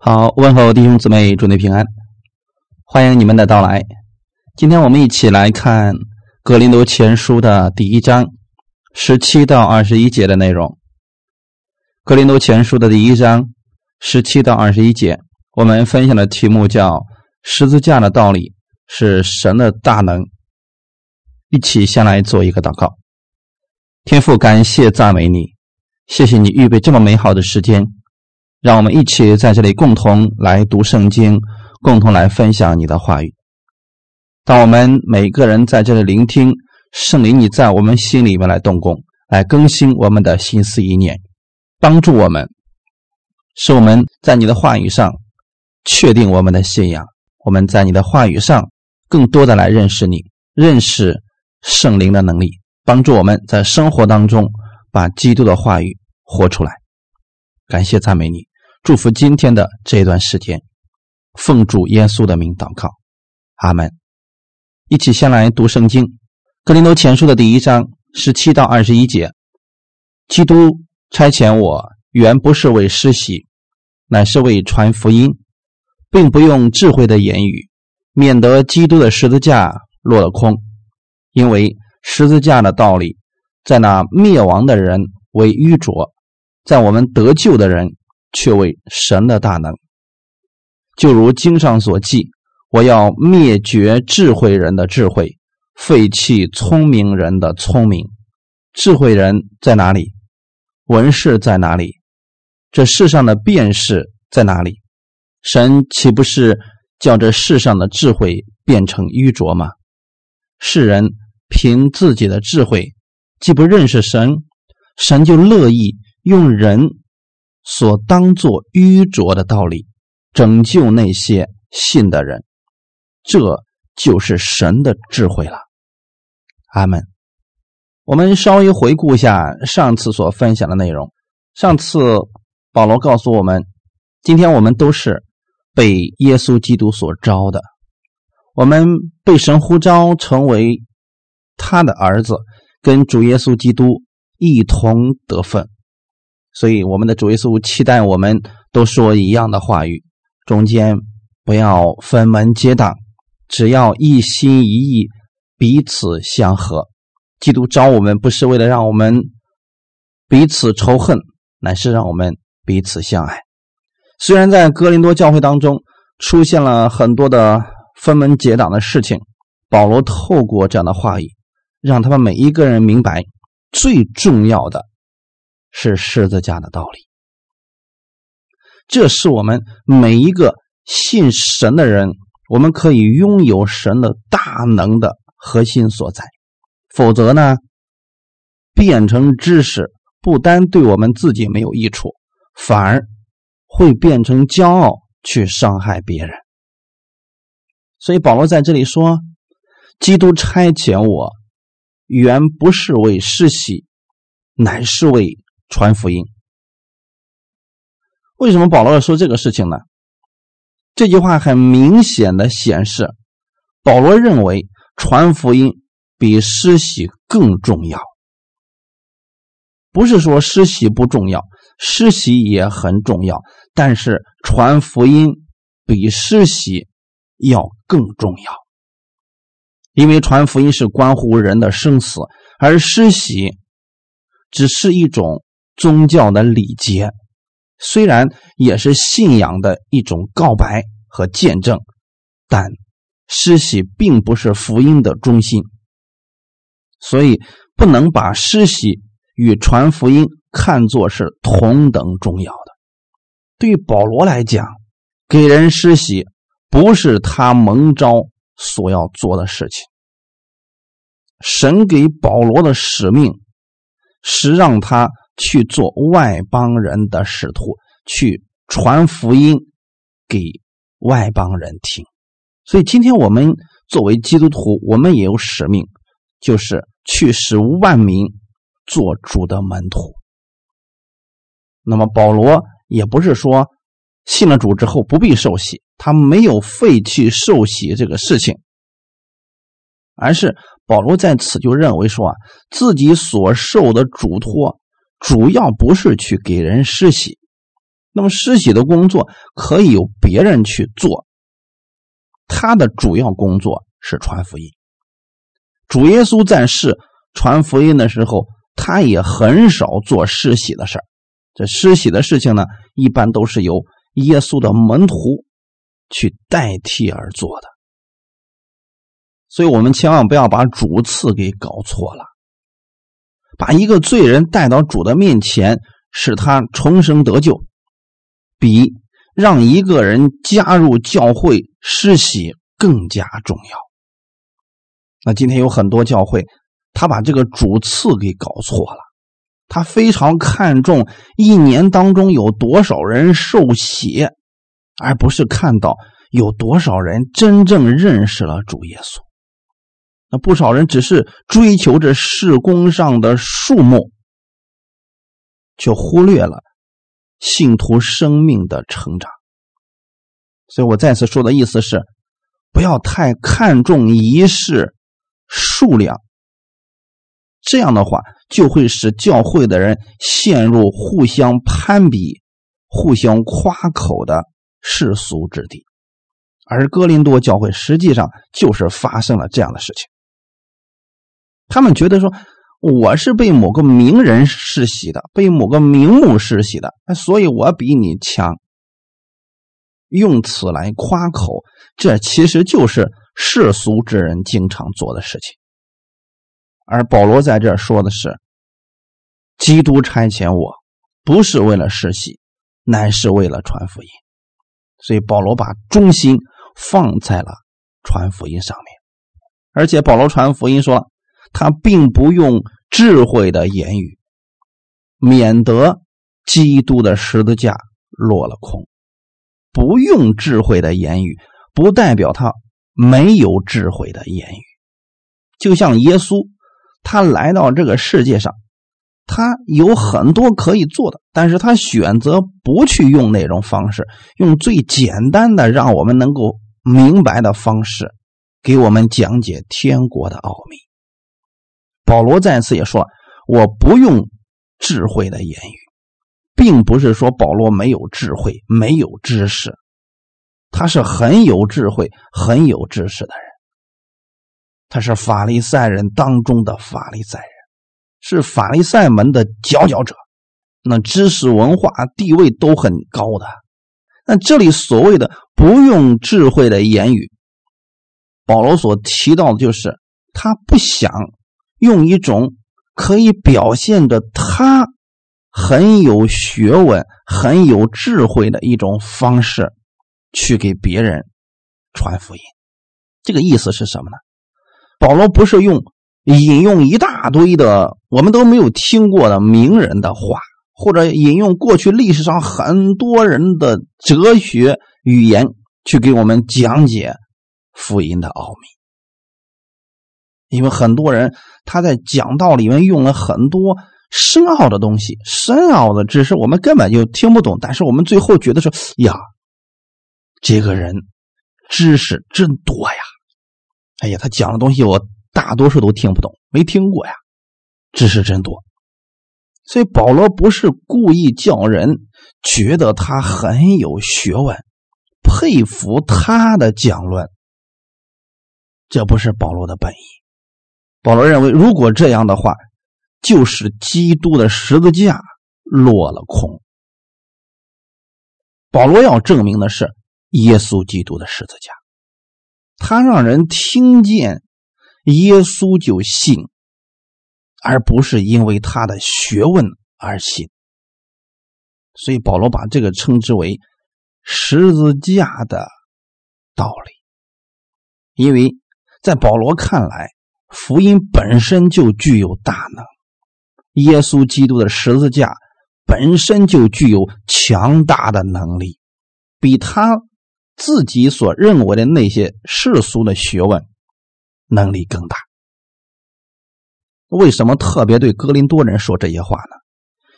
好，问候弟兄姊妹，祝你平安，欢迎你们的到来。今天我们一起来看《格林多前书》的第一章十七到二十一节的内容。《格林多前书》的第一章十七到二十一节，我们分享的题目叫“十字架的道理是神的大能”。一起先来做一个祷告。天父，感谢赞美你，谢谢你预备这么美好的时间。让我们一起在这里共同来读圣经，共同来分享你的话语。当我们每个人在这里聆听圣灵，你在我们心里面来动工，来更新我们的心思意念，帮助我们，使我们在你的话语上确定我们的信仰。我们在你的话语上更多的来认识你，认识圣灵的能力，帮助我们在生活当中把基督的话语活出来。感谢赞美你。祝福今天的这一段时间，奉主耶稣的名祷告，阿门。一起先来读圣经，《格林多前书》的第一章十七到二十一节。基督差遣我，原不是为施洗，乃是为传福音，并不用智慧的言语，免得基督的十字架落了空。因为十字架的道理，在那灭亡的人为愚拙，在我们得救的人。却为神的大能，就如经上所记：“我要灭绝智慧人的智慧，废弃聪明人的聪明。”智慧人在哪里？文士在哪里？这世上的辨识在哪里？神岂不是叫这世上的智慧变成愚拙吗？世人凭自己的智慧，既不认识神，神就乐意用人。所当作愚拙的道理，拯救那些信的人，这就是神的智慧了。阿门。我们稍微回顾一下上次所分享的内容。上次保罗告诉我们，今天我们都是被耶稣基督所招的，我们被神呼召成为他的儿子，跟主耶稣基督一同得分。所以，我们的主耶稣期待我们都说一样的话语，中间不要分门结党，只要一心一意，彼此相合。基督招我们，不是为了让我们彼此仇恨，乃是让我们彼此相爱。虽然在哥林多教会当中出现了很多的分门结党的事情，保罗透过这样的话语，让他们每一个人明白最重要的。是十字架的道理，这是我们每一个信神的人，我们可以拥有神的大能的核心所在。否则呢，变成知识，不单对我们自己没有益处，反而会变成骄傲，去伤害别人。所以保罗在这里说：“基督差遣我，原不是为世袭，乃是为。”传福音，为什么保罗要说这个事情呢？这句话很明显的显示，保罗认为传福音比施洗更重要。不是说施洗不重要，施洗也很重要，但是传福音比施洗要更重要，因为传福音是关乎人的生死，而施洗只是一种。宗教的礼节虽然也是信仰的一种告白和见证，但施洗并不是福音的中心，所以不能把施洗与传福音看作是同等重要的。对保罗来讲，给人施洗不是他蒙召所要做的事情。神给保罗的使命是让他。去做外邦人的使徒，去传福音给外邦人听。所以，今天我们作为基督徒，我们也有使命，就是去使万民做主的门徒。那么，保罗也不是说信了主之后不必受洗，他没有废弃受洗这个事情，而是保罗在此就认为说啊，自己所受的嘱托。主要不是去给人施洗，那么施洗的工作可以由别人去做，他的主要工作是传福音。主耶稣在世传福音的时候，他也很少做施洗的事。这施洗的事情呢，一般都是由耶稣的门徒去代替而做的。所以我们千万不要把主次给搞错了。把一个罪人带到主的面前，使他重生得救，比让一个人加入教会施洗更加重要。那今天有很多教会，他把这个主次给搞错了，他非常看重一年当中有多少人受洗，而不是看到有多少人真正认识了主耶稣。那不少人只是追求着事工上的数目，却忽略了信徒生命的成长。所以我再次说的意思是，不要太看重仪式数量，这样的话就会使教会的人陷入互相攀比、互相夸口的世俗之地。而哥林多教会实际上就是发生了这样的事情。他们觉得说，我是被某个名人世袭的，被某个名目世袭的，所以我比你强。用此来夸口，这其实就是世俗之人经常做的事情。而保罗在这说的是，基督差遣我，不是为了世袭，乃是为了传福音。所以保罗把中心放在了传福音上面，而且保罗传福音说。他并不用智慧的言语，免得基督的十字架落了空。不用智慧的言语，不代表他没有智慧的言语。就像耶稣，他来到这个世界上，他有很多可以做的，但是他选择不去用那种方式，用最简单的让我们能够明白的方式，给我们讲解天国的奥秘。保罗再次也说：“我不用智慧的言语，并不是说保罗没有智慧、没有知识，他是很有智慧、很有知识的人。他是法利赛人当中的法利赛人，是法利赛门的佼佼者，那知识、文化、地位都很高的。那这里所谓的不用智慧的言语，保罗所提到的就是他不想。”用一种可以表现着他很有学问、很有智慧的一种方式，去给别人传福音。这个意思是什么呢？保罗不是用引用一大堆的我们都没有听过的名人的话，或者引用过去历史上很多人的哲学语言去给我们讲解福音的奥秘。因为很多人他在讲道里面用了很多深奥的东西，深奥的知识我们根本就听不懂。但是我们最后觉得说：“呀，这个人知识真多呀！哎呀，他讲的东西我大多数都听不懂，没听过呀，知识真多。”所以保罗不是故意叫人觉得他很有学问，佩服他的讲论，这不是保罗的本意。保罗认为，如果这样的话，就是基督的十字架落了空。保罗要证明的是耶稣基督的十字架，他让人听见耶稣就信，而不是因为他的学问而信。所以保罗把这个称之为十字架的道理，因为在保罗看来。福音本身就具有大能，耶稣基督的十字架本身就具有强大的能力，比他自己所认为的那些世俗的学问能力更大。为什么特别对哥林多人说这些话呢？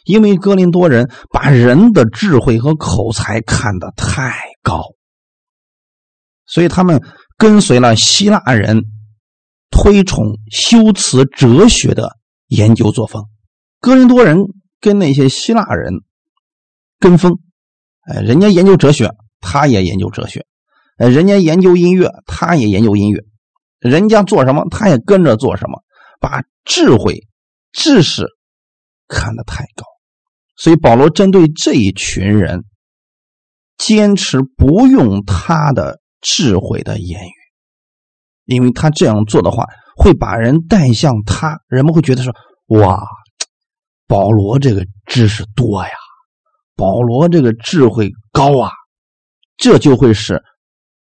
因为哥林多人把人的智慧和口才看得太高，所以他们跟随了希腊人。推崇修辞哲学的研究作风，哥林多人跟那些希腊人跟风，哎，人家研究哲学，他也研究哲学；哎，人家研究音乐，他也研究音乐；人家做什么，他也跟着做什么，把智慧、知识看得太高。所以保罗针对这一群人，坚持不用他的智慧的言语，因为他这样做的话，会把人带向他，人们会觉得说：“哇，保罗这个知识多呀，保罗这个智慧高啊。”这就会使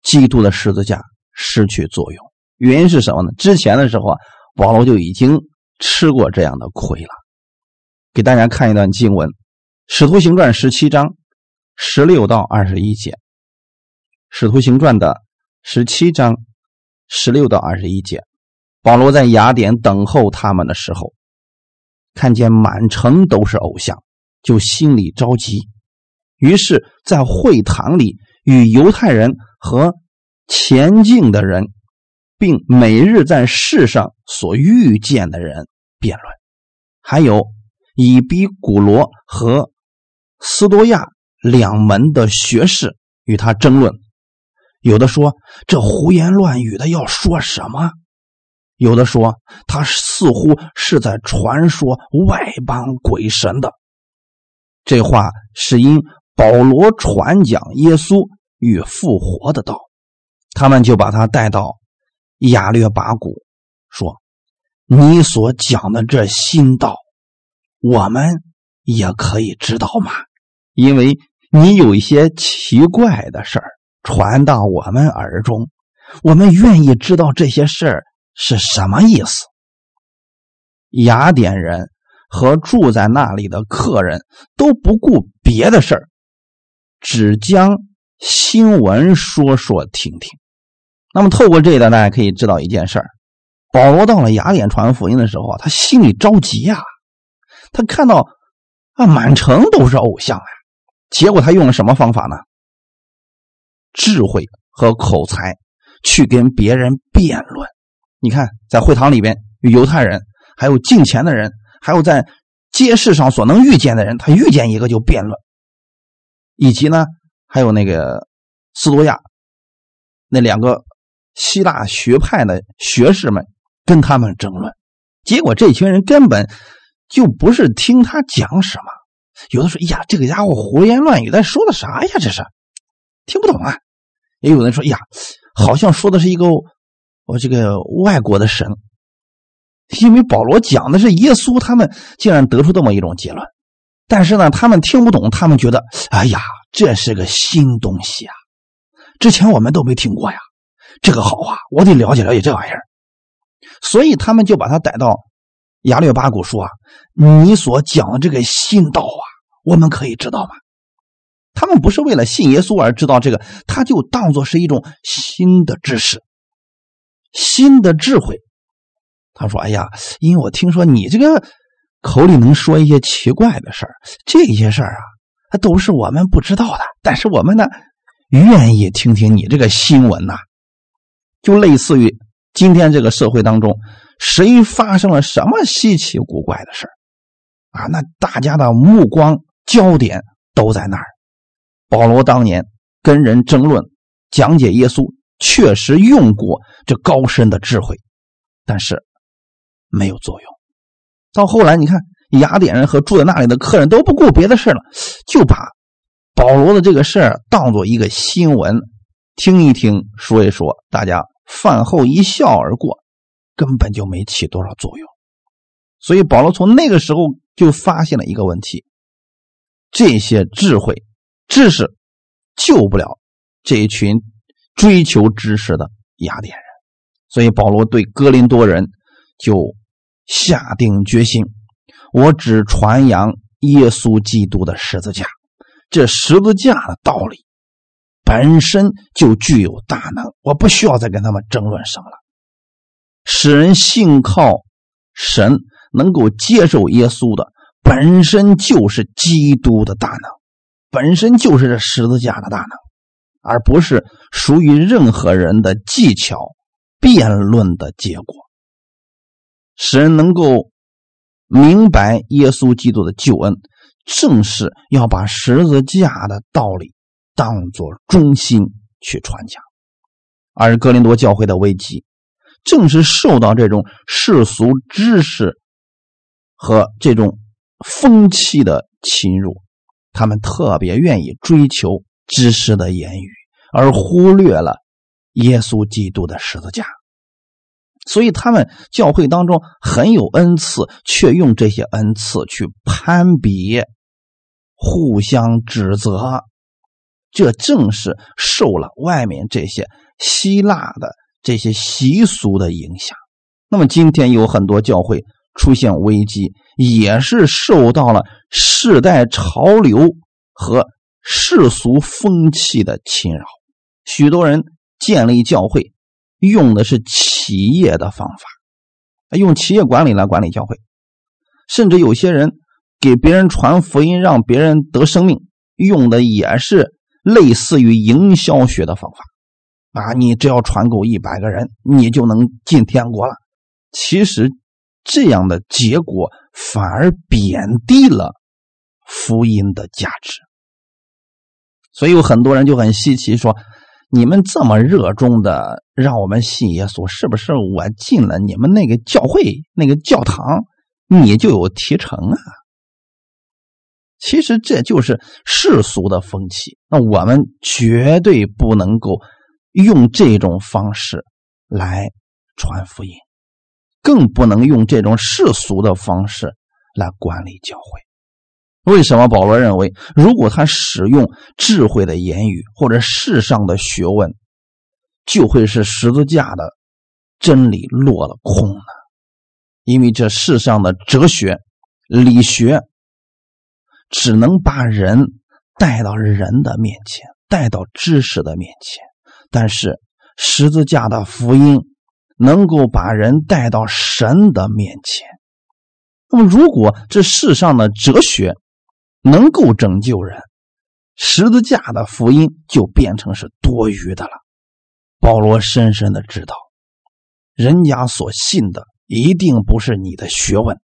基督的十字架失去作用。原因是什么呢？之前的时候啊，保罗就已经吃过这样的亏了。给大家看一段经文，《使徒行传》十七章十六到二十一节，《使徒行传》的十七章十六到二十一节，保罗在雅典等候他们的时候，看见满城都是偶像，就心里着急，于是，在会堂里与犹太人和前进的人，并每日在世上所遇见的人辩论，还有。以比古罗和斯多亚两门的学士与他争论，有的说这胡言乱语的要说什么，有的说他似乎是在传说外邦鬼神的。这话是因保罗传讲耶稣与复活的道，他们就把他带到亚略巴谷，说：“你所讲的这新道。”我们也可以知道吗？因为你有一些奇怪的事儿传到我们耳中，我们愿意知道这些事儿是什么意思。雅典人和住在那里的客人都不顾别的事儿，只将新闻说说听听。那么，透过这一段，大家可以知道一件事儿：保罗到了雅典传福音的时候，他心里着急呀。他看到啊，满城都是偶像啊，结果他用了什么方法呢？智慧和口才去跟别人辩论。你看，在会堂里边，犹太人，还有敬虔的人，还有在街市上所能遇见的人，他遇见一个就辩论。以及呢，还有那个斯多亚那两个希腊学派的学士们跟他们争论，结果这群人根本。就不是听他讲什么，有的说：“哎呀，这个家伙胡言乱语，在说的啥呀？这是听不懂啊。”也有人说：“哎呀，好像说的是一个我这个外国的神，因为保罗讲的是耶稣，他们竟然得出这么一种结论。但是呢，他们听不懂，他们觉得：哎呀，这是个新东西啊，之前我们都没听过呀，这个好啊，我得了解了解这玩意儿。所以他们就把他逮到。”亚略巴古说：“啊，你所讲的这个新道啊，我们可以知道吗？他们不是为了信耶稣而知道这个，他就当做是一种新的知识、新的智慧。他说：‘哎呀，因为我听说你这个口里能说一些奇怪的事儿，这些事儿啊，都是我们不知道的。但是我们呢，愿意听听你这个新闻呐，就类似于今天这个社会当中。”谁发生了什么稀奇古怪的事啊？那大家的目光焦点都在那儿。保罗当年跟人争论、讲解耶稣，确实用过这高深的智慧，但是没有作用。到后来，你看雅典人和住在那里的客人都不顾别的事了，就把保罗的这个事儿当做一个新闻，听一听，说一说，大家饭后一笑而过。根本就没起多少作用，所以保罗从那个时候就发现了一个问题：这些智慧、知识救不了这一群追求知识的雅典人。所以保罗对哥林多人就下定决心：我只传扬耶稣基督的十字架。这十字架的道理本身就具有大能，我不需要再跟他们争论什么了。使人信靠神，能够接受耶稣的，本身就是基督的大能，本身就是这十字架的大能，而不是属于任何人的技巧、辩论的结果。使人能够明白耶稣基督的救恩，正是要把十字架的道理当作中心去传讲。而格林多教会的危机，正是受到这种世俗知识和这种风气的侵入，他们特别愿意追求知识的言语，而忽略了耶稣基督的十字架。所以，他们教会当中很有恩赐，却用这些恩赐去攀比、互相指责。这正是受了外面这些希腊的这些习俗的影响。那么，今天有很多教会出现危机，也是受到了世代潮流和世俗风气的侵扰。许多人建立教会。用的是企业的方法，用企业管理来管理教会，甚至有些人给别人传福音，让别人得生命，用的也是类似于营销学的方法。啊，你只要传够一百个人，你就能进天国了。其实这样的结果反而贬低了福音的价值。所以有很多人就很稀奇说。你们这么热衷的让我们信耶稣，是不是我进了你们那个教会、那个教堂，你就有提成啊？其实这就是世俗的风气。那我们绝对不能够用这种方式来传福音，更不能用这种世俗的方式来管理教会。为什么保罗认为，如果他使用智慧的言语或者世上的学问，就会是十字架的真理落了空呢？因为这世上的哲学、理学，只能把人带到人的面前，带到知识的面前；但是十字架的福音能够把人带到神的面前。那么，如果这世上的哲学，能够拯救人，十字架的福音就变成是多余的了。保罗深深的知道，人家所信的一定不是你的学问，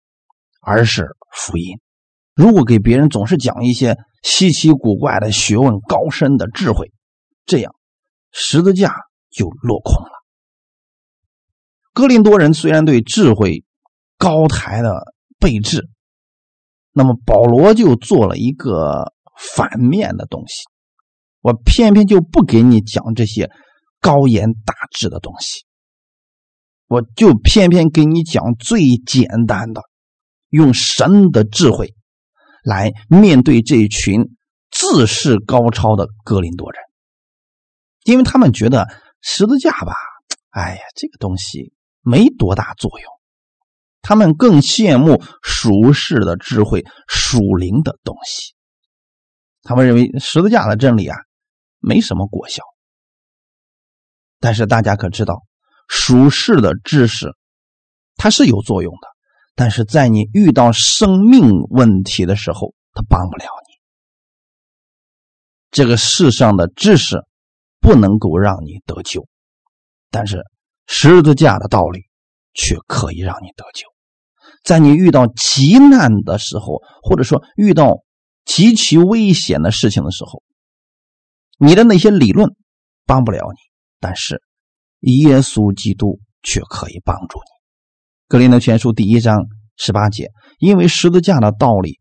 而是福音。如果给别人总是讲一些稀奇古怪的学问、高深的智慧，这样十字架就落空了。哥林多人虽然对智慧高抬的备至。那么保罗就做了一个反面的东西，我偏偏就不给你讲这些高言大志的东西，我就偏偏给你讲最简单的，用神的智慧来面对这群自视高超的格林多人，因为他们觉得十字架吧，哎呀，这个东西没多大作用。他们更羡慕属世的智慧、属灵的东西。他们认为十字架的真理啊，没什么果效。但是大家可知道，属世的知识它是有作用的，但是在你遇到生命问题的时候，它帮不了你。这个世上的知识不能够让你得救，但是十字架的道理却可以让你得救。在你遇到极难的时候，或者说遇到极其危险的事情的时候，你的那些理论帮不了你，但是耶稣基督却可以帮助你。格林德全书第一章十八节，因为十字架的道理，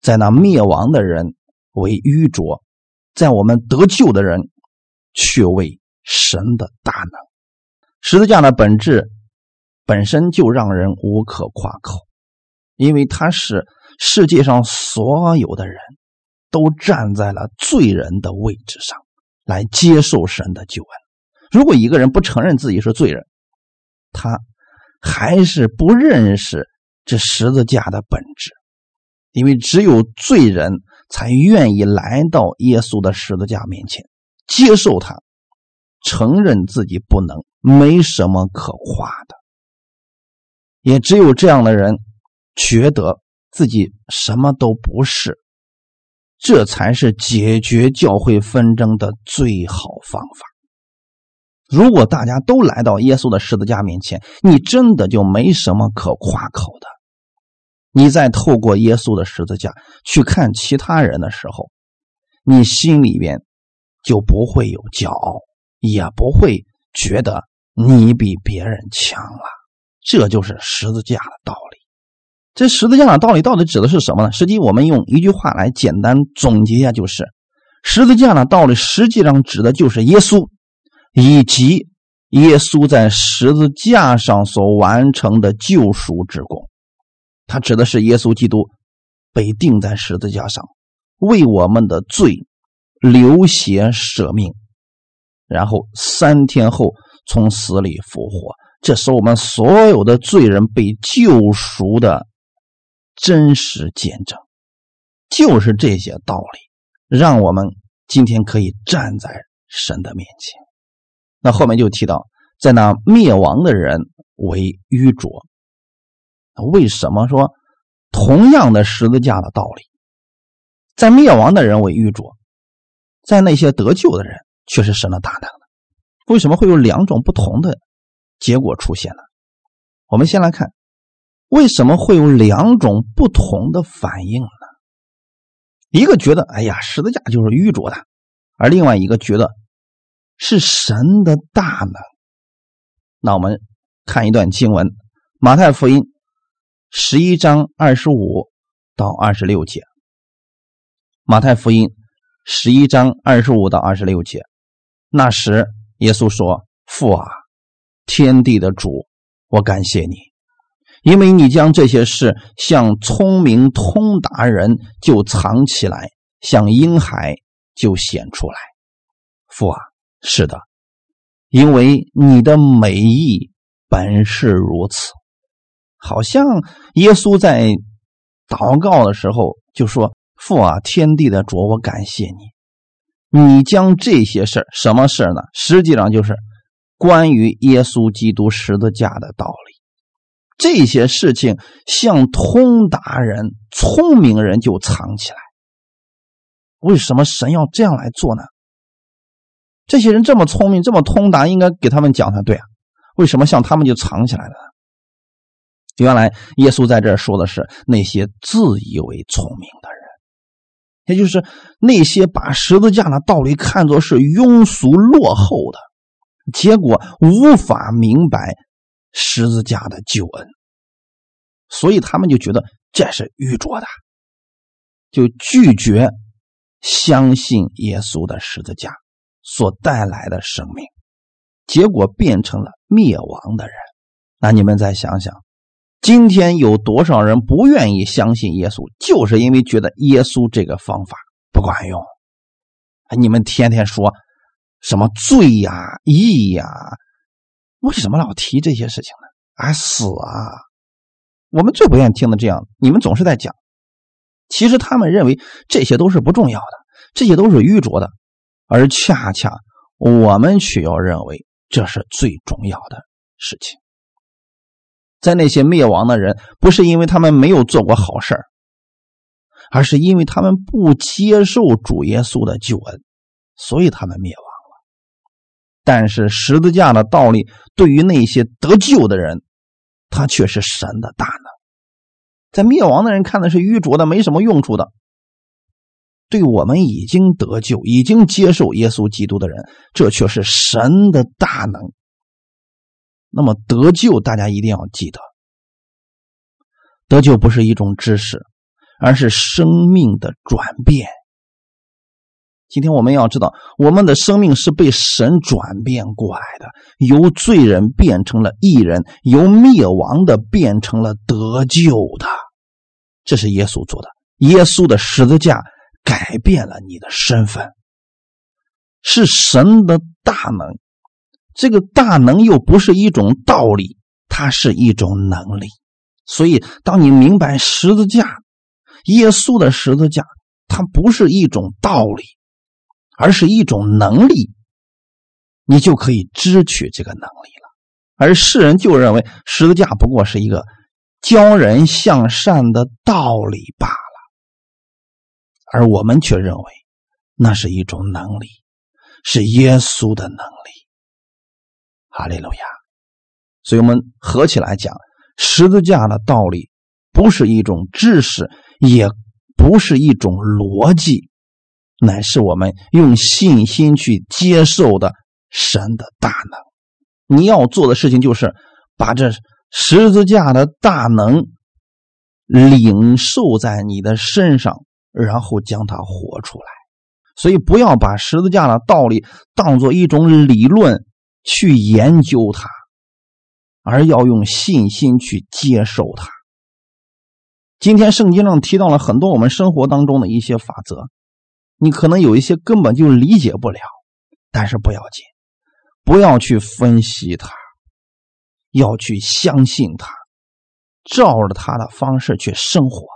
在那灭亡的人为愚拙，在我们得救的人却为神的大能。十字架的本质。本身就让人无可夸口，因为他是世界上所有的人都站在了罪人的位置上来接受神的救恩。如果一个人不承认自己是罪人，他还是不认识这十字架的本质，因为只有罪人才愿意来到耶稣的十字架面前接受他，承认自己不能，没什么可夸的。也只有这样的人，觉得自己什么都不是，这才是解决教会纷争的最好方法。如果大家都来到耶稣的十字架面前，你真的就没什么可夸口的。你在透过耶稣的十字架去看其他人的时候，你心里边就不会有骄傲，也不会觉得你比别人强了。这就是十字架的道理。这十字架的道理到底指的是什么呢？实际我们用一句话来简单总结一下，就是十字架的道理实际上指的就是耶稣，以及耶稣在十字架上所完成的救赎之功。它指的是耶稣基督被钉在十字架上，为我们的罪流血舍命，然后三天后从死里复活。这是我们所有的罪人被救赎的。真实见证，就是这些道理，让我们今天可以站在神的面前。那后面就提到，在那灭亡的人为愚拙。为什么说同样的十字架的道理，在灭亡的人为愚拙，在那些得救的人却是神的大能？为什么会有两种不同的结果出现呢？我们先来看。为什么会有两种不同的反应呢？一个觉得哎呀，十字架就是愚拙的，而另外一个觉得是神的大能。那我们看一段经文，《马太福音》十一章二十五到二十六节，《马太福音》十一章二十五到二十六节。那时，耶稣说：“父啊，天地的主，我感谢你。”因为你将这些事向聪明通达人就藏起来，向婴孩就显出来。父啊，是的，因为你的美意本是如此。好像耶稣在祷告的时候就说：“父啊，天地的主，我感谢你，你将这些事什么事呢？实际上就是关于耶稣基督十字架的道理。”这些事情像通达人、聪明人就藏起来。为什么神要这样来做呢？这些人这么聪明、这么通达，应该给他们讲才对啊。为什么像他们就藏起来了呢？原来耶稣在这说的是那些自以为聪明的人，也就是那些把十字架的道理看作是庸俗落后的，结果无法明白。十字架的救恩，所以他们就觉得这是愚拙的，就拒绝相信耶稣的十字架所带来的生命，结果变成了灭亡的人。那你们再想想，今天有多少人不愿意相信耶稣，就是因为觉得耶稣这个方法不管用。你们天天说什么罪呀、义呀。为什么老提这些事情呢？啊，死啊！我们最不愿意听的这样，你们总是在讲。其实他们认为这些都是不重要的，这些都是愚拙的，而恰恰我们却要认为这是最重要的事情。在那些灭亡的人，不是因为他们没有做过好事而是因为他们不接受主耶稣的救恩，所以他们灭亡了。但是十字架的道理对于那些得救的人，他却是神的大能。在灭亡的人看的是愚拙的，没什么用处的。对我们已经得救、已经接受耶稣基督的人，这却是神的大能。那么得救，大家一定要记得，得救不是一种知识，而是生命的转变。今天我们要知道，我们的生命是被神转变过来的，由罪人变成了义人，由灭亡的变成了得救的。这是耶稣做的，耶稣的十字架改变了你的身份，是神的大能。这个大能又不是一种道理，它是一种能力。所以，当你明白十字架，耶稣的十字架，它不是一种道理。而是一种能力，你就可以支取这个能力了。而世人就认为十字架不过是一个教人向善的道理罢了，而我们却认为那是一种能力，是耶稣的能力。哈利路亚！所以我们合起来讲，十字架的道理不是一种知识，也不是一种逻辑，乃是我们用信心去接受的神的大能。你要做的事情就是把这十字架的大能领受在你的身上，然后将它活出来。所以，不要把十字架的道理当做一种理论去研究它，而要用信心去接受它。今天圣经上提到了很多我们生活当中的一些法则，你可能有一些根本就理解不了，但是不要紧，不要去分析它，要去相信它，照着它的方式去生活，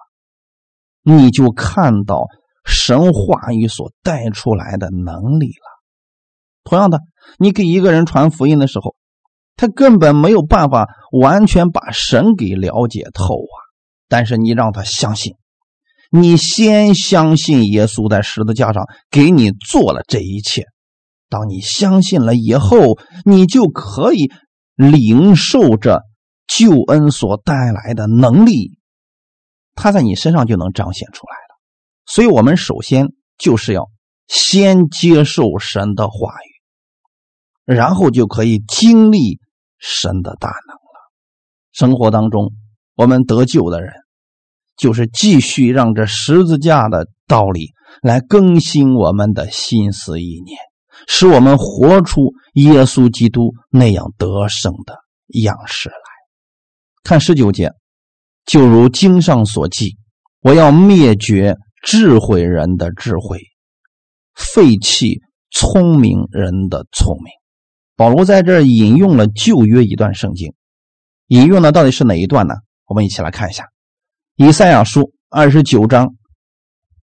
你就看到。神话语所带出来的能力了。同样的，你给一个人传福音的时候，他根本没有办法完全把神给了解透啊。但是你让他相信，你先相信耶稣在十字架上给你做了这一切。当你相信了以后，你就可以领受着救恩所带来的能力，他在你身上就能彰显出来了。所以，我们首先就是要先接受神的话语，然后就可以经历神的大能了。生活当中，我们得救的人，就是继续让这十字架的道理来更新我们的心思意念，使我们活出耶稣基督那样得胜的样式来。看十九节，就如经上所记：“我要灭绝。”智慧人的智慧，废弃聪明人的聪明。保罗在这引用了旧约一段圣经，引用的到底是哪一段呢？我们一起来看一下《以赛亚书》二十九章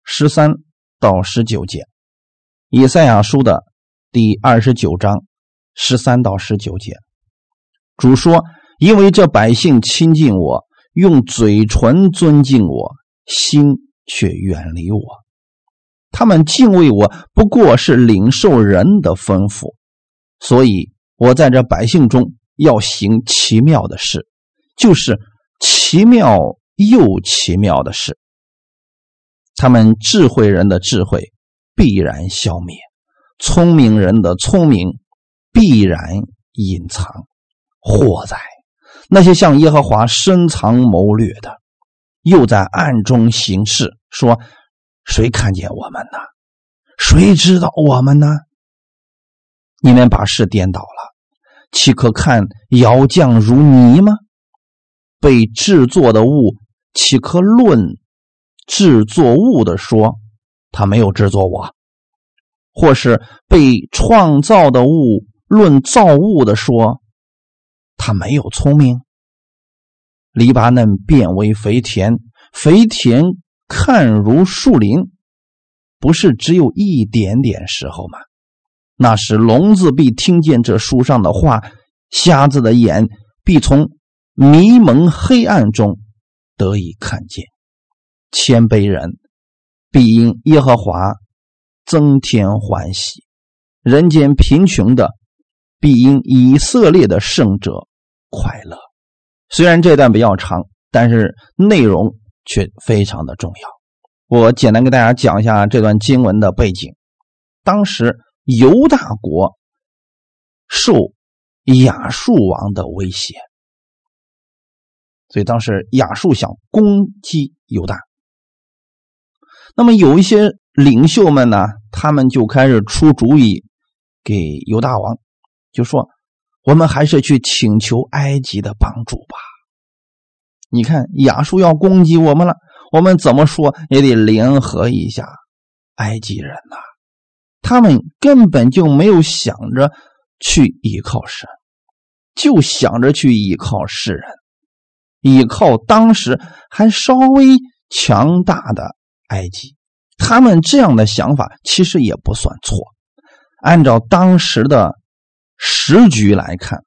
十三到十九节，《以赛亚书》的第二十九章十三到十九节。主说：“因为这百姓亲近我，用嘴唇尊敬我，心。”却远离我，他们敬畏我，不过是领受人的吩咐，所以我在这百姓中要行奇妙的事，就是奇妙又奇妙的事。他们智慧人的智慧必然消灭，聪明人的聪明必然隐藏。祸哉！那些向耶和华深藏谋略的，又在暗中行事。说：“谁看见我们呢？谁知道我们呢？你们把事颠倒了，岂可看窑匠如泥吗？被制作的物，岂可论制作物的说他没有制作我？或是被创造的物论造物的说他没有聪明？黎巴嫩变为肥田，肥田。”看如树林，不是只有一点点时候吗？那时聋子必听见这书上的话，瞎子的眼必从迷蒙黑暗中得以看见。谦卑人必因耶和华增添欢喜，人间贫穷的必因以色列的圣者快乐。虽然这段比较长，但是内容。却非常的重要。我简单给大家讲一下这段经文的背景。当时犹大国受亚述王的威胁，所以当时亚述想攻击犹大。那么有一些领袖们呢，他们就开始出主意给犹大王，就说：“我们还是去请求埃及的帮助吧。”你看亚述要攻击我们了，我们怎么说也得联合一下埃及人呐。他们根本就没有想着去依靠神，就想着去依靠世人，依靠当时还稍微强大的埃及。他们这样的想法其实也不算错。按照当时的时局来看，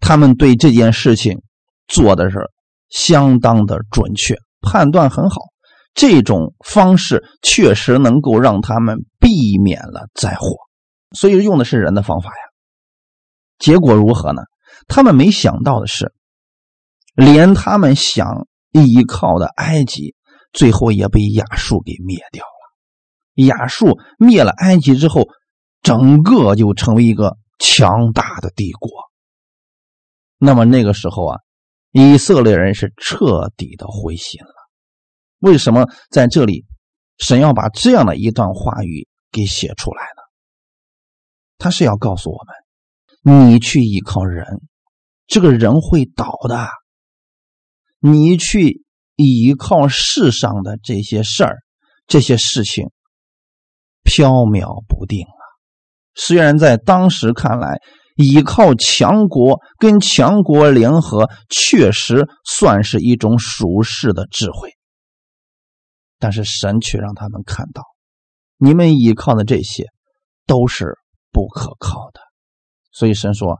他们对这件事情做的是。相当的准确，判断很好。这种方式确实能够让他们避免了灾祸，所以用的是人的方法呀。结果如何呢？他们没想到的是，连他们想依靠的埃及，最后也被亚述给灭掉了。亚述灭了埃及之后，整个就成为一个强大的帝国。那么那个时候啊，以色列人是彻底的灰心了。为什么在这里神要把这样的一段话语给写出来呢？他是要告诉我们：你去依靠人，这个人会倒的。你去依靠世上的这些事儿，这些事情飘渺不定啊。虽然在当时看来，依靠强国跟强国联合，确实算是一种属世的智慧，但是神却让他们看到，你们依靠的这些都是不可靠的。所以神说。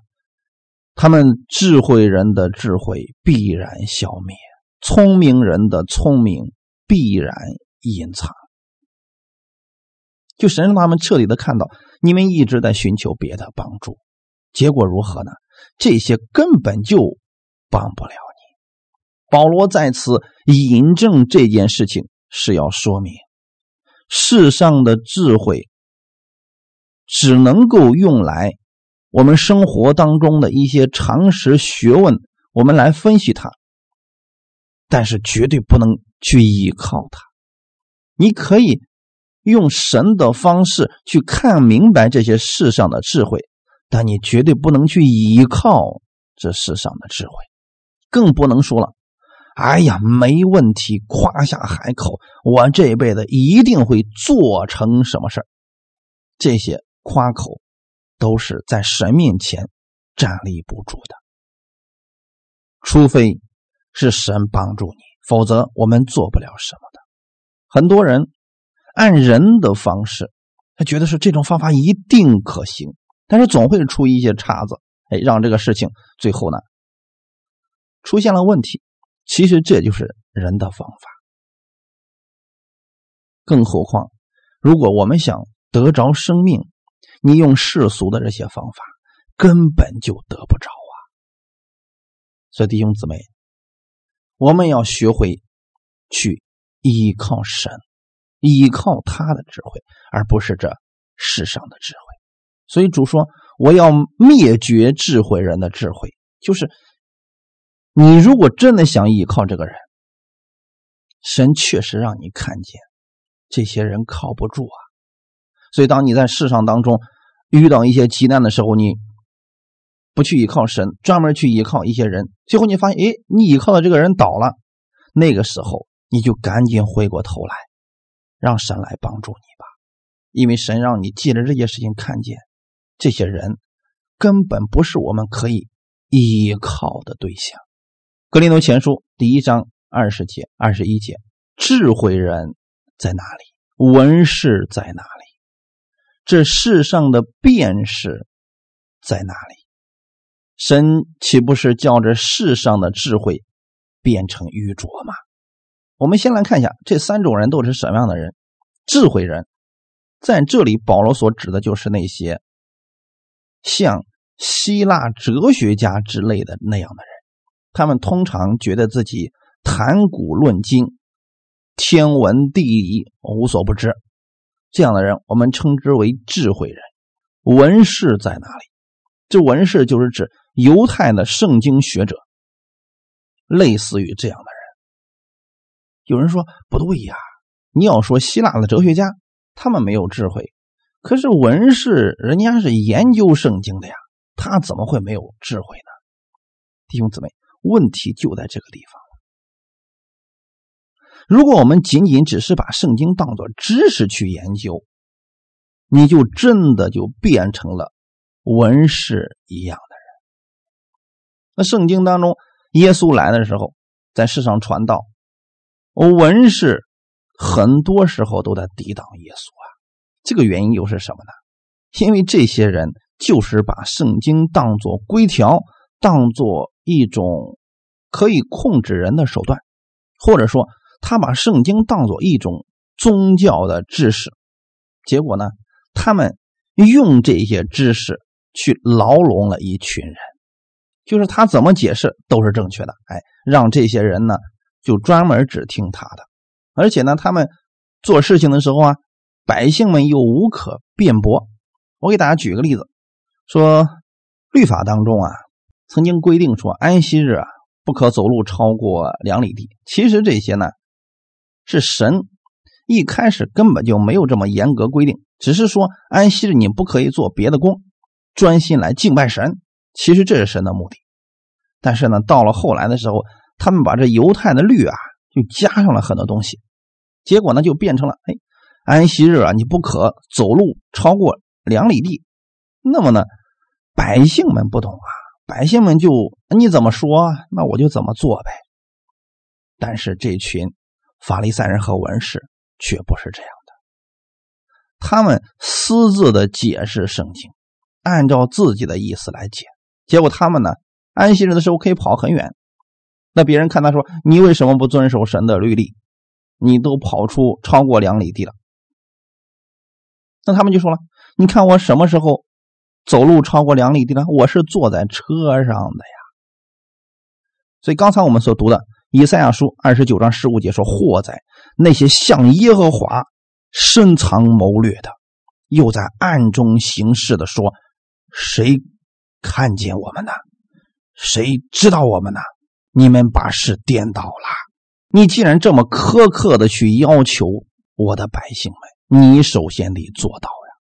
他们智慧人的智慧必然消灭，聪明人的聪明必然隐藏。就神让他们彻底的看到，你们一直在寻求别的帮助，结果如何呢？这些根本就帮不了你。保罗在此引证这件事情，是要说明世上的智慧只能够用来。我们生活当中的一些常识学问，我们来分析它，但是绝对不能去依靠它。你可以用神的方式去看明白这些世上的智慧，但你绝对不能去依靠这世上的智慧，更不能说了：“哎呀，没问题，夸下海口，我这辈子一定会做成什么事这些夸口。都是在神面前站立不住的，除非是神帮助你，否则我们做不了什么的。很多人按人的方式，他觉得是这种方法一定可行，但是总会出一些岔子，哎，让这个事情最后呢出现了问题。其实这就是人的方法。更何况，如果我们想得着生命，你用世俗的这些方法，根本就得不着啊！所以弟兄姊妹，我们要学会去依靠神，依靠他的智慧，而不是这世上的智慧。所以主说：“我要灭绝智慧人的智慧。”就是你如果真的想依靠这个人，神确实让你看见这些人靠不住啊。所以，当你在世上当中遇到一些急难的时候，你不去依靠神，专门去依靠一些人，最后你发现，哎，你依靠的这个人倒了，那个时候你就赶紧回过头来，让神来帮助你吧，因为神让你借着这些事情看见，这些人根本不是我们可以依靠的对象。格林多前书第一章二十节、二十一节，智慧人在哪里？文士在哪里？这世上的辨识在哪里？神岂不是叫这世上的智慧变成愚拙吗？我们先来看一下这三种人都是什么样的人。智慧人在这里，保罗所指的就是那些像希腊哲学家之类的那样的人。他们通常觉得自己谈古论今、天文地理无所不知。这样的人，我们称之为智慧人。文士在哪里？这文士就是指犹太的圣经学者，类似于这样的人。有人说不对呀，你要说希腊的哲学家，他们没有智慧，可是文士人家是研究圣经的呀，他怎么会没有智慧呢？弟兄姊妹，问题就在这个地方。如果我们仅仅只是把圣经当作知识去研究，你就真的就变成了文士一样的人。那圣经当中，耶稣来的时候，在世上传道，文士很多时候都在抵挡耶稣啊。这个原因又是什么呢？因为这些人就是把圣经当作规条，当作一种可以控制人的手段，或者说。他把圣经当做一种宗教的知识，结果呢，他们用这些知识去牢笼了一群人，就是他怎么解释都是正确的，哎，让这些人呢就专门只听他的，而且呢，他们做事情的时候啊，百姓们又无可辩驳。我给大家举个例子，说律法当中啊，曾经规定说安息日啊不可走路超过两里地。其实这些呢，是神一开始根本就没有这么严格规定，只是说安息日你不可以做别的工，专心来敬拜神。其实这是神的目的。但是呢，到了后来的时候，他们把这犹太的律啊，就加上了很多东西，结果呢，就变成了：哎，安息日啊，你不可走路超过两里地。那么呢，百姓们不懂啊，百姓们就你怎么说，那我就怎么做呗。但是这群法利赛人和文士却不是这样的，他们私自的解释圣经，按照自己的意思来解，结果他们呢。安息日的时候可以跑很远，那别人看他说：“你为什么不遵守神的律例？你都跑出超过两里地了。”那他们就说了：“你看我什么时候走路超过两里地了？我是坐在车上的呀。”所以刚才我们所读的以赛亚书二十九章十五节说：“祸在那些向耶和华深藏谋略的，又在暗中行事的，说谁看见我们呢？”谁知道我们呢？你们把事颠倒了。你既然这么苛刻的去要求我的百姓们，你首先得做到呀。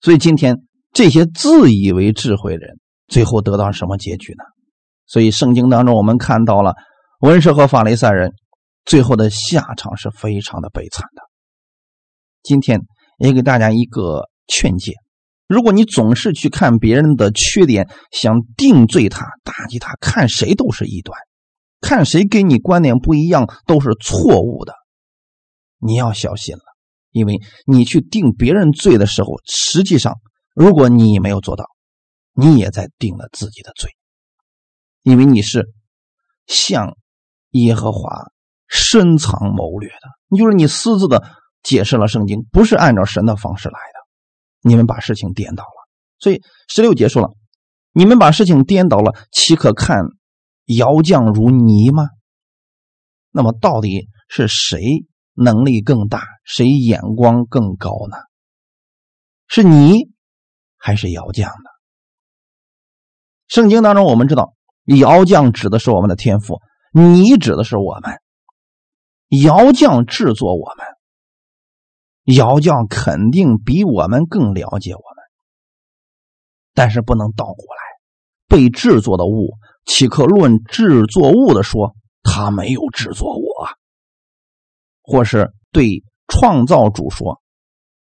所以今天这些自以为智慧人，最后得到什么结局呢？所以圣经当中我们看到了文士和法利赛人最后的下场是非常的悲惨的。今天也给大家一个劝诫。如果你总是去看别人的缺点，想定罪他、打击他，看谁都是异端，看谁跟你观点不一样都是错误的，你要小心了，因为你去定别人罪的时候，实际上如果你没有做到，你也在定了自己的罪，因为你是向耶和华深藏谋略的，你就是你私自的解释了圣经，不是按照神的方式来的。你们把事情颠倒了，所以十六结束了：“你们把事情颠倒了，岂可看窑匠如泥吗？”那么到底是谁能力更大，谁眼光更高呢？是你还是窑匠的？圣经当中我们知道，窑匠指的是我们的天赋，你指的是我们，窑匠制作我们。窑匠肯定比我们更了解我们，但是不能倒过来。被制作的物岂可论制作物的说他没有制作我，或是对创造主说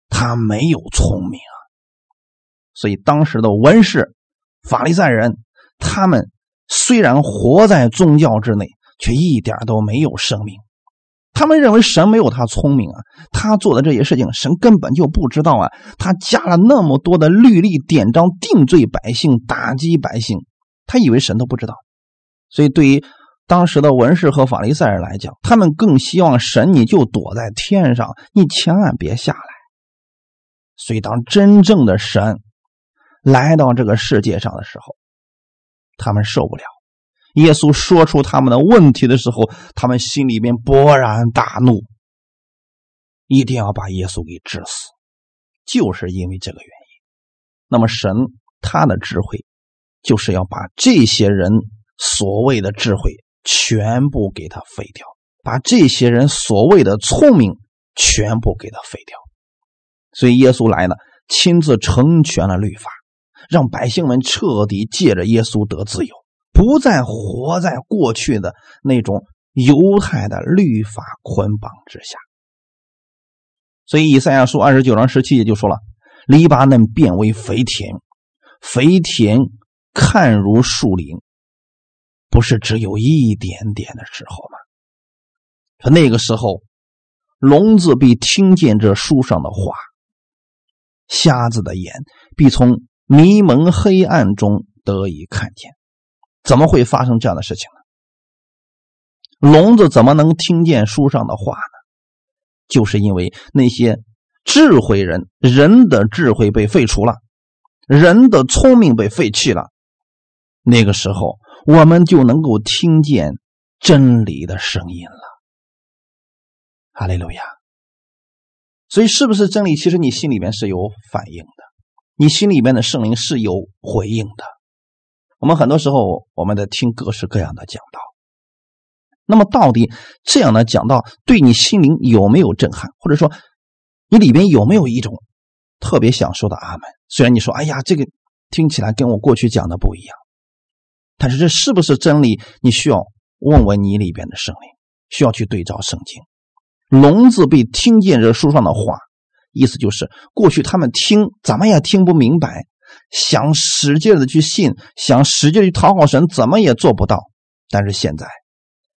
他没有聪明？所以当时的文士、法利赛人，他们虽然活在宗教之内，却一点都没有生命。他们认为神没有他聪明啊，他做的这些事情神根本就不知道啊。他加了那么多的律例典章，定罪百姓，打击百姓，他以为神都不知道。所以对于当时的文士和法利赛人来讲，他们更希望神你就躲在天上，你千万别下来。所以当真正的神来到这个世界上的时候，他们受不了。耶稣说出他们的问题的时候，他们心里面勃然大怒，一定要把耶稣给治死，就是因为这个原因。那么神他的智慧，就是要把这些人所谓的智慧全部给他废掉，把这些人所谓的聪明全部给他废掉。所以耶稣来了，亲自成全了律法，让百姓们彻底借着耶稣得自由。不再活在过去的那种犹太的律法捆绑之下，所以以赛亚书二十九章十七节就说了：“黎巴嫩变为肥田，肥田看如树林，不是只有一点点的时候吗？可那个时候，聋子必听见这书上的话，瞎子的眼必从迷蒙黑暗中得以看见。”怎么会发生这样的事情呢？聋子怎么能听见书上的话呢？就是因为那些智慧人，人的智慧被废除了，人的聪明被废弃了。那个时候，我们就能够听见真理的声音了。哈利路亚。所以，是不是真理？其实你心里面是有反应的，你心里面的圣灵是有回应的。我们很多时候，我们在听各式各样的讲道。那么，到底这样的讲道对你心灵有没有震撼？或者说，你里边有没有一种特别享受的阿门？虽然你说：“哎呀，这个听起来跟我过去讲的不一样。”但是，这是不是真理？你需要问问你里边的圣灵，需要去对照圣经。聋子被听见这书上的话，意思就是过去他们听怎么也听不明白，想使劲的去信，想使劲去讨好神，怎么也做不到。但是现在，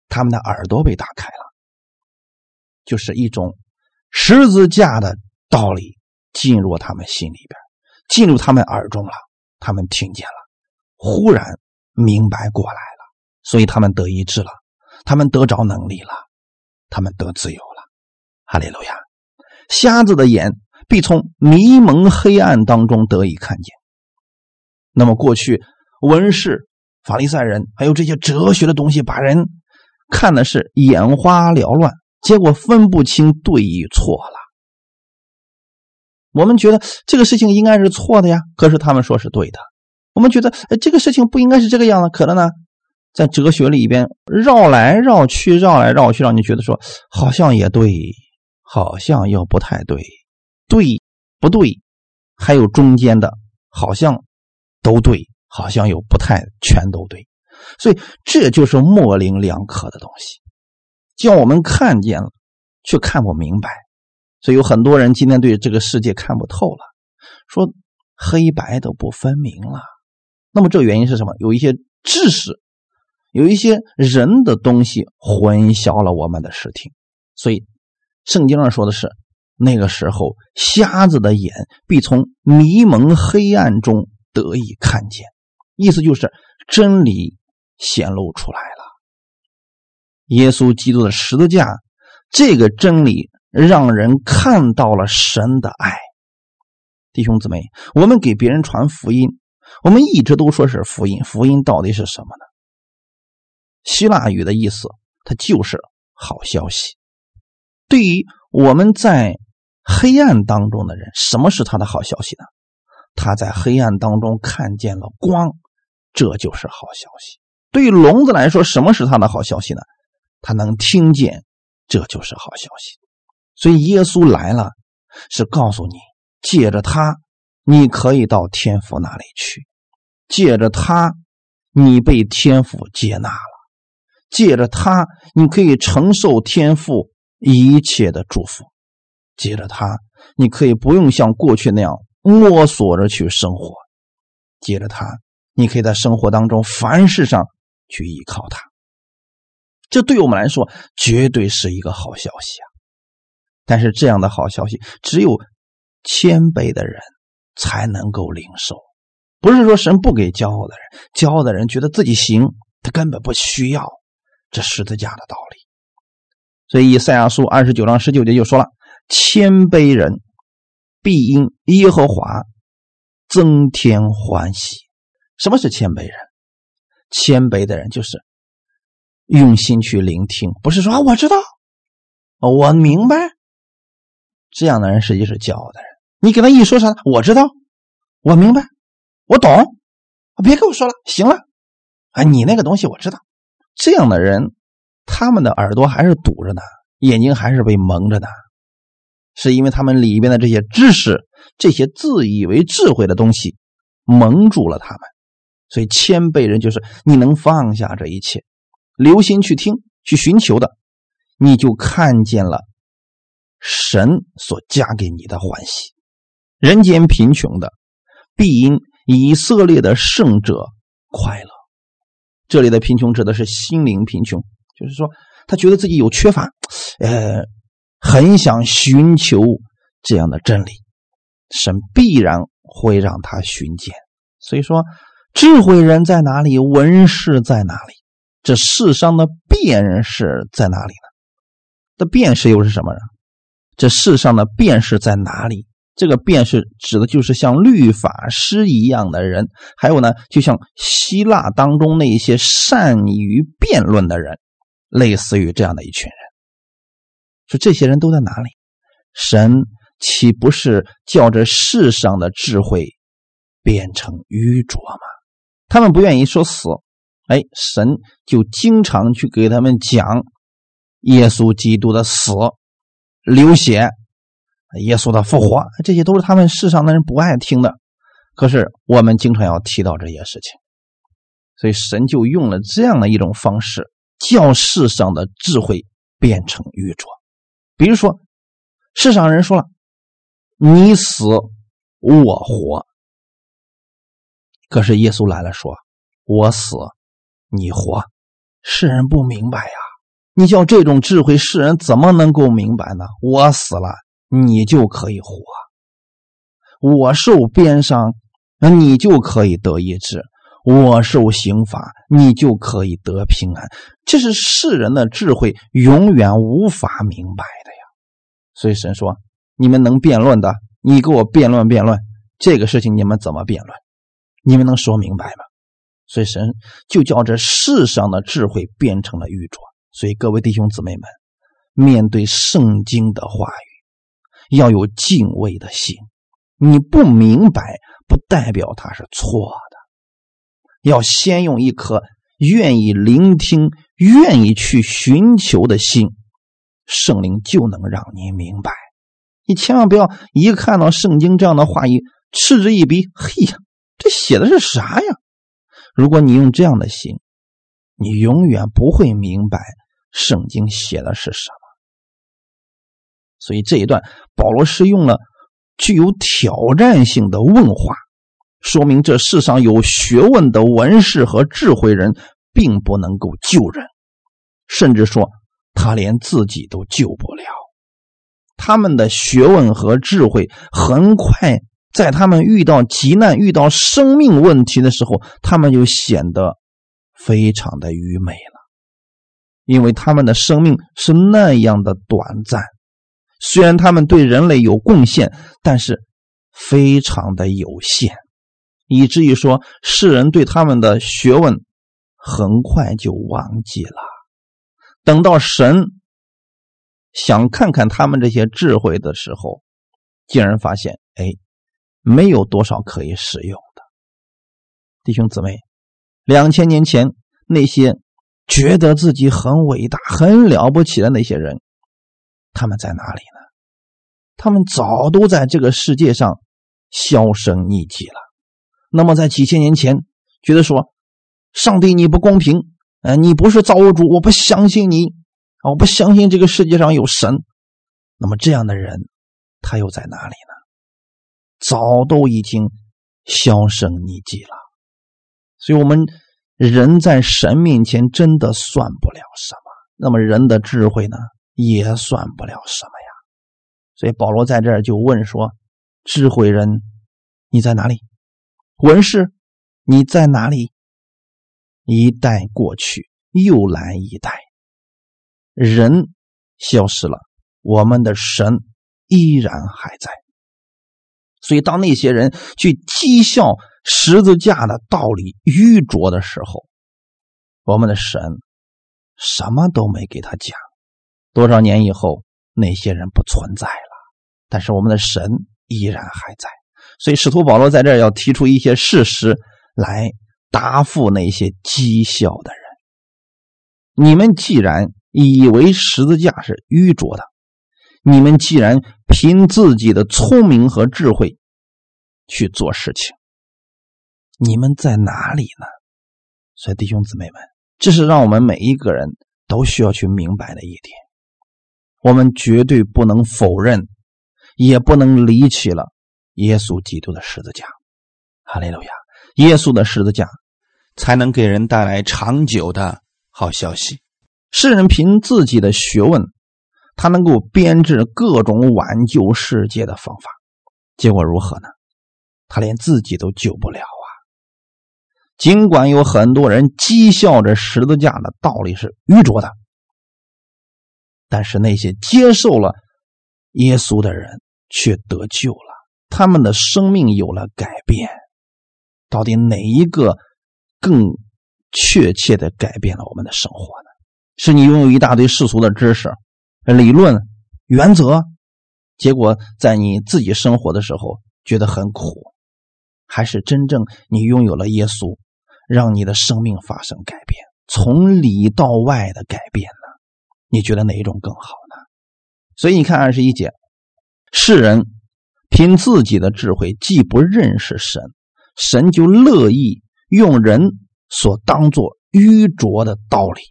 他们的耳朵被打开了，就是一种十字架的道理进入他们心里边，进入他们耳中了，他们听见了，忽然明白过来了，所以他们得医治了，他们得着能力了，他们得自由了。哈利路亚！瞎子的眼必从迷蒙黑暗当中得以看见。那么，过去文士、法利赛人还有这些哲学的东西，把人看的是眼花缭乱，结果分不清对与错了。我们觉得这个事情应该是错的呀，可是他们说是对的。我们觉得这个事情不应该是这个样子，可能呢，在哲学里边绕来绕去，绕来绕去，让你觉得说好像也对。好像又不太对，对不对？还有中间的，好像都对，好像又不太全都对，所以这就是模棱两可的东西，叫我们看见了却看不明白。所以有很多人今天对这个世界看不透了，说黑白都不分明了。那么这原因是什么？有一些知识，有一些人的东西混淆了我们的视听，所以。圣经上说的是，那个时候瞎子的眼必从迷蒙黑暗中得以看见，意思就是真理显露出来了。耶稣基督的十字架，这个真理让人看到了神的爱。弟兄姊妹，我们给别人传福音，我们一直都说是福音，福音到底是什么呢？希腊语的意思，它就是好消息。对于我们在黑暗当中的人，什么是他的好消息呢？他在黑暗当中看见了光，这就是好消息。对于聋子来说，什么是他的好消息呢？他能听见，这就是好消息。所以耶稣来了，是告诉你，借着他，你可以到天父那里去；借着他，你被天父接纳了；借着他，你可以承受天父。一切的祝福，接着他，你可以不用像过去那样摸索着去生活。接着他，你可以在生活当中凡事上去依靠他。这对我们来说绝对是一个好消息啊！但是这样的好消息，只有谦卑的人才能够领受。不是说神不给骄傲的人，骄傲的人觉得自己行，他根本不需要这十字架的道理。所以，以赛亚书二十九章十九节就说了：“谦卑人必因耶和华增添欢喜。”什么是谦卑人？谦卑的人就是用心去聆听，不是说啊，我知道，我明白。这样的人实际是骄傲的人。你给他一说啥，我知道，我明白，我懂，别跟我说了，行了。啊，你那个东西我知道。这样的人。他们的耳朵还是堵着呢，眼睛还是被蒙着的，是因为他们里边的这些知识、这些自以为智慧的东西蒙住了他们。所以谦卑人就是你能放下这一切，留心去听、去寻求的，你就看见了神所加给你的欢喜。人间贫穷的，必因以色列的圣者快乐。这里的贫穷指的是心灵贫穷。就是说，他觉得自己有缺乏，呃，很想寻求这样的真理，神必然会让他寻见。所以说，智慧人在哪里？文士在哪里？这世上的辨识在哪里呢？的辨识又是什么呢？这世上的辨识在哪里？这个辨识指的就是像律法师一样的人，还有呢，就像希腊当中那些善于辩论的人。类似于这样的一群人，说这些人都在哪里？神岂不是叫这世上的智慧变成愚拙吗？他们不愿意说死，哎，神就经常去给他们讲耶稣基督的死、流血、耶稣的复活，这些都是他们世上的人不爱听的。可是我们经常要提到这些事情，所以神就用了这样的一种方式，叫世上的智慧变成愚拙。比如说，世上人说了：“你死我活。”可是耶稣来了，说：“我死你活。”世人不明白呀！你叫这种智慧，世人怎么能够明白呢？我死了，你就可以活；我受鞭伤。那你就可以得医治，我受刑罚，你就可以得平安。这是世人的智慧永远无法明白的呀。所以神说：“你们能辩论的，你给我辩论辩论这个事情，你们怎么辩论？你们能说明白吗？”所以神就叫这世上的智慧变成了愚拙。所以各位弟兄姊妹们，面对圣经的话语，要有敬畏的心。你不明白。不代表他是错的，要先用一颗愿意聆听、愿意去寻求的心，圣灵就能让你明白。你千万不要一看到圣经这样的话语，嗤之以鼻。嘿呀，这写的是啥呀？如果你用这样的心，你永远不会明白圣经写的是什么。所以这一段，保罗是用了。具有挑战性的问话，说明这世上有学问的文士和智慧人并不能够救人，甚至说他连自己都救不了。他们的学问和智慧很快在他们遇到急难、遇到生命问题的时候，他们就显得非常的愚昧了，因为他们的生命是那样的短暂。虽然他们对人类有贡献，但是非常的有限，以至于说世人对他们的学问很快就忘记了。等到神想看看他们这些智慧的时候，竟然发现，哎，没有多少可以使用的。弟兄姊妹，两千年前那些觉得自己很伟大、很了不起的那些人。他们在哪里呢？他们早都在这个世界上销声匿迹了。那么，在几千年前，觉得说上帝你不公平，呃，你不是造物主，我不相信你，我不相信这个世界上有神。那么，这样的人他又在哪里呢？早都已经销声匿迹了。所以，我们人在神面前真的算不了什么。那么，人的智慧呢？也算不了什么呀，所以保罗在这儿就问说：“智慧人，你在哪里？文士，你在哪里？”一代过去，又来一代，人消失了，我们的神依然还在。所以，当那些人去讥笑十字架的道理愚拙的时候，我们的神什么都没给他讲。多少年以后，那些人不存在了，但是我们的神依然还在。所以，使徒保罗在这儿要提出一些事实来答复那些讥笑的人：你们既然以为十字架是愚拙的，你们既然凭自己的聪明和智慧去做事情，你们在哪里呢？所以，弟兄姊妹们，这是让我们每一个人都需要去明白的一点。我们绝对不能否认，也不能离弃了耶稣基督的十字架。哈利路亚！耶稣的十字架才能给人带来长久的好消息。世人凭自己的学问，他能够编制各种挽救世界的方法，结果如何呢？他连自己都救不了啊！尽管有很多人讥笑着十字架的道理是愚拙的。但是那些接受了耶稣的人却得救了，他们的生命有了改变。到底哪一个更确切的改变了我们的生活呢？是你拥有一大堆世俗的知识、理论，原则，结果在你自己生活的时候觉得很苦，还是真正你拥有了耶稣，让你的生命发生改变，从里到外的改变呢？你觉得哪一种更好呢？所以你看二十一节，世人凭自己的智慧既不认识神，神就乐意用人所当作愚拙的道理，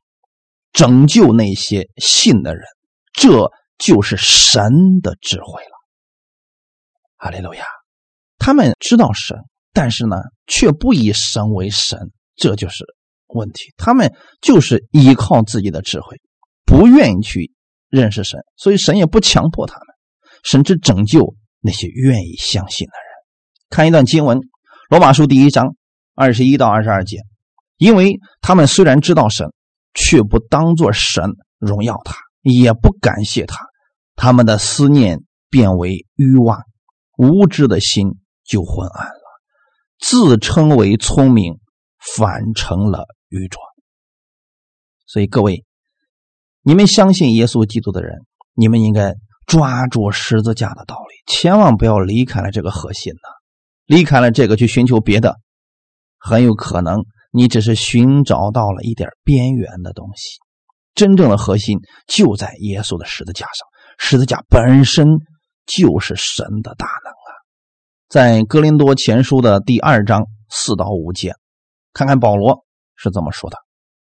拯救那些信的人。这就是神的智慧了。哈利路亚！他们知道神，但是呢，却不以神为神，这就是问题。他们就是依靠自己的智慧。不愿意去认识神，所以神也不强迫他们，神只拯救那些愿意相信的人。看一段经文，《罗马书》第一章二十一到二十二节，因为他们虽然知道神，却不当作神荣耀他，也不感谢他，他们的思念变为欲望，无知的心就昏暗了，自称为聪明，反成了愚拙。所以各位。你们相信耶稣基督的人，你们应该抓住十字架的道理，千万不要离开了这个核心呢。离开了这个去寻求别的，很有可能你只是寻找到了一点边缘的东西。真正的核心就在耶稣的十字架上，十字架本身就是神的大能啊！在哥林多前书的第二章四到五节，看看保罗是怎么说的。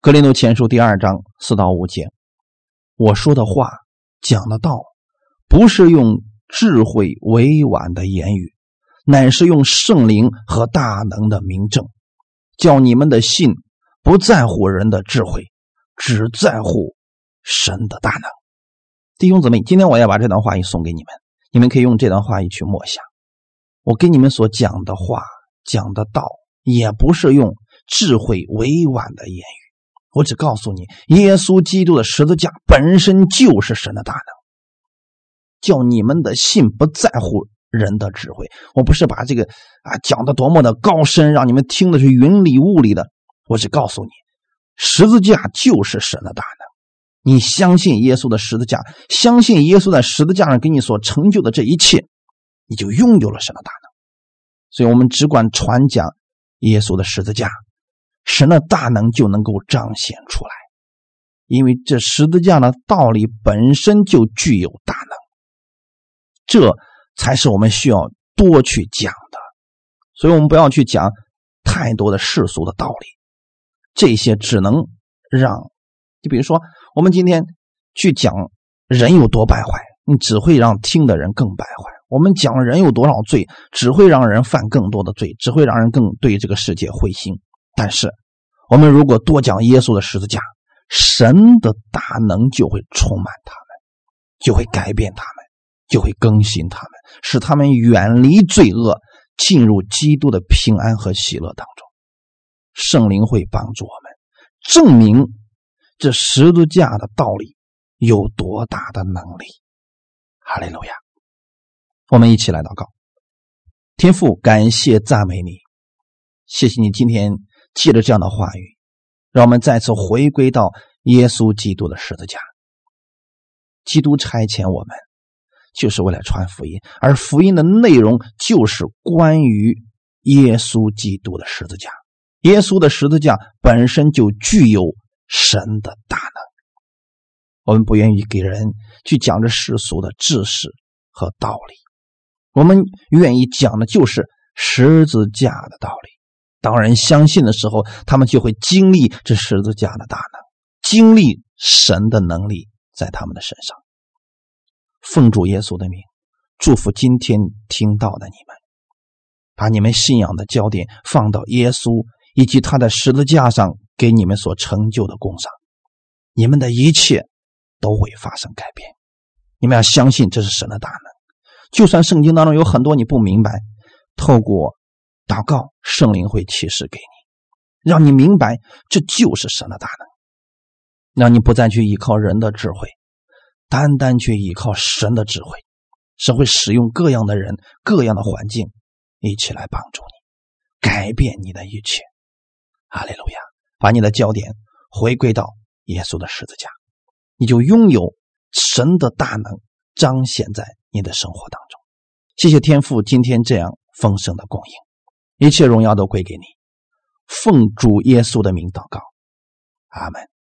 哥林多前书第二章四到五节。我说的话，讲的道，不是用智慧委婉的言语，乃是用圣灵和大能的明证，叫你们的信不在乎人的智慧，只在乎神的大能。弟兄姊妹，今天我要把这段话语送给你们，你们可以用这段话语去默想。我给你们所讲的话，讲的道，也不是用智慧委婉的言语。我只告诉你，耶稣基督的十字架本身就是神的大能，叫你们的信不在乎人的智慧。我不是把这个啊讲的多么的高深，让你们听的是云里雾里的。我只告诉你，十字架就是神的大能。你相信耶稣的十字架，相信耶稣在十字架上给你所成就的这一切，你就拥有了神的大能。所以，我们只管传讲耶稣的十字架。神的大能就能够彰显出来，因为这十字架的道理本身就具有大能，这才是我们需要多去讲的。所以，我们不要去讲太多的世俗的道理，这些只能让，就比如说，我们今天去讲人有多败坏，你只会让听的人更败坏；我们讲人有多少罪，只会让人犯更多的罪，只会让人更对这个世界灰心。但是，我们如果多讲耶稣的十字架，神的大能就会充满他们，就会改变他们，就会更新他们，使他们远离罪恶，进入基督的平安和喜乐当中。圣灵会帮助我们，证明这十字架的道理有多大的能力。哈利路亚！我们一起来祷告，天父，感谢赞美你，谢谢你今天。借着这样的话语，让我们再次回归到耶稣基督的十字架。基督差遣我们，就是为了传福音，而福音的内容就是关于耶稣基督的十字架。耶稣的十字架本身就具有神的大能。我们不愿意给人去讲这世俗的知识和道理，我们愿意讲的就是十字架的道理。当人相信的时候，他们就会经历这十字架的大能，经历神的能力在他们的身上。奉主耶稣的名，祝福今天听到的你们，把你们信仰的焦点放到耶稣以及他的十字架上给你们所成就的功上，你们的一切都会发生改变。你们要相信这是神的大能，就算圣经当中有很多你不明白，透过。祷告，圣灵会启示给你，让你明白这就是神的大能，让你不再去依靠人的智慧，单单去依靠神的智慧。神会使用各样的人、各样的环境，一起来帮助你，改变你的一切。阿利路亚！把你的焦点回归到耶稣的十字架，你就拥有神的大能彰显在你的生活当中。谢谢天父今天这样丰盛的供应，一切荣耀都归给你。奉主耶稣的名祷告，阿门。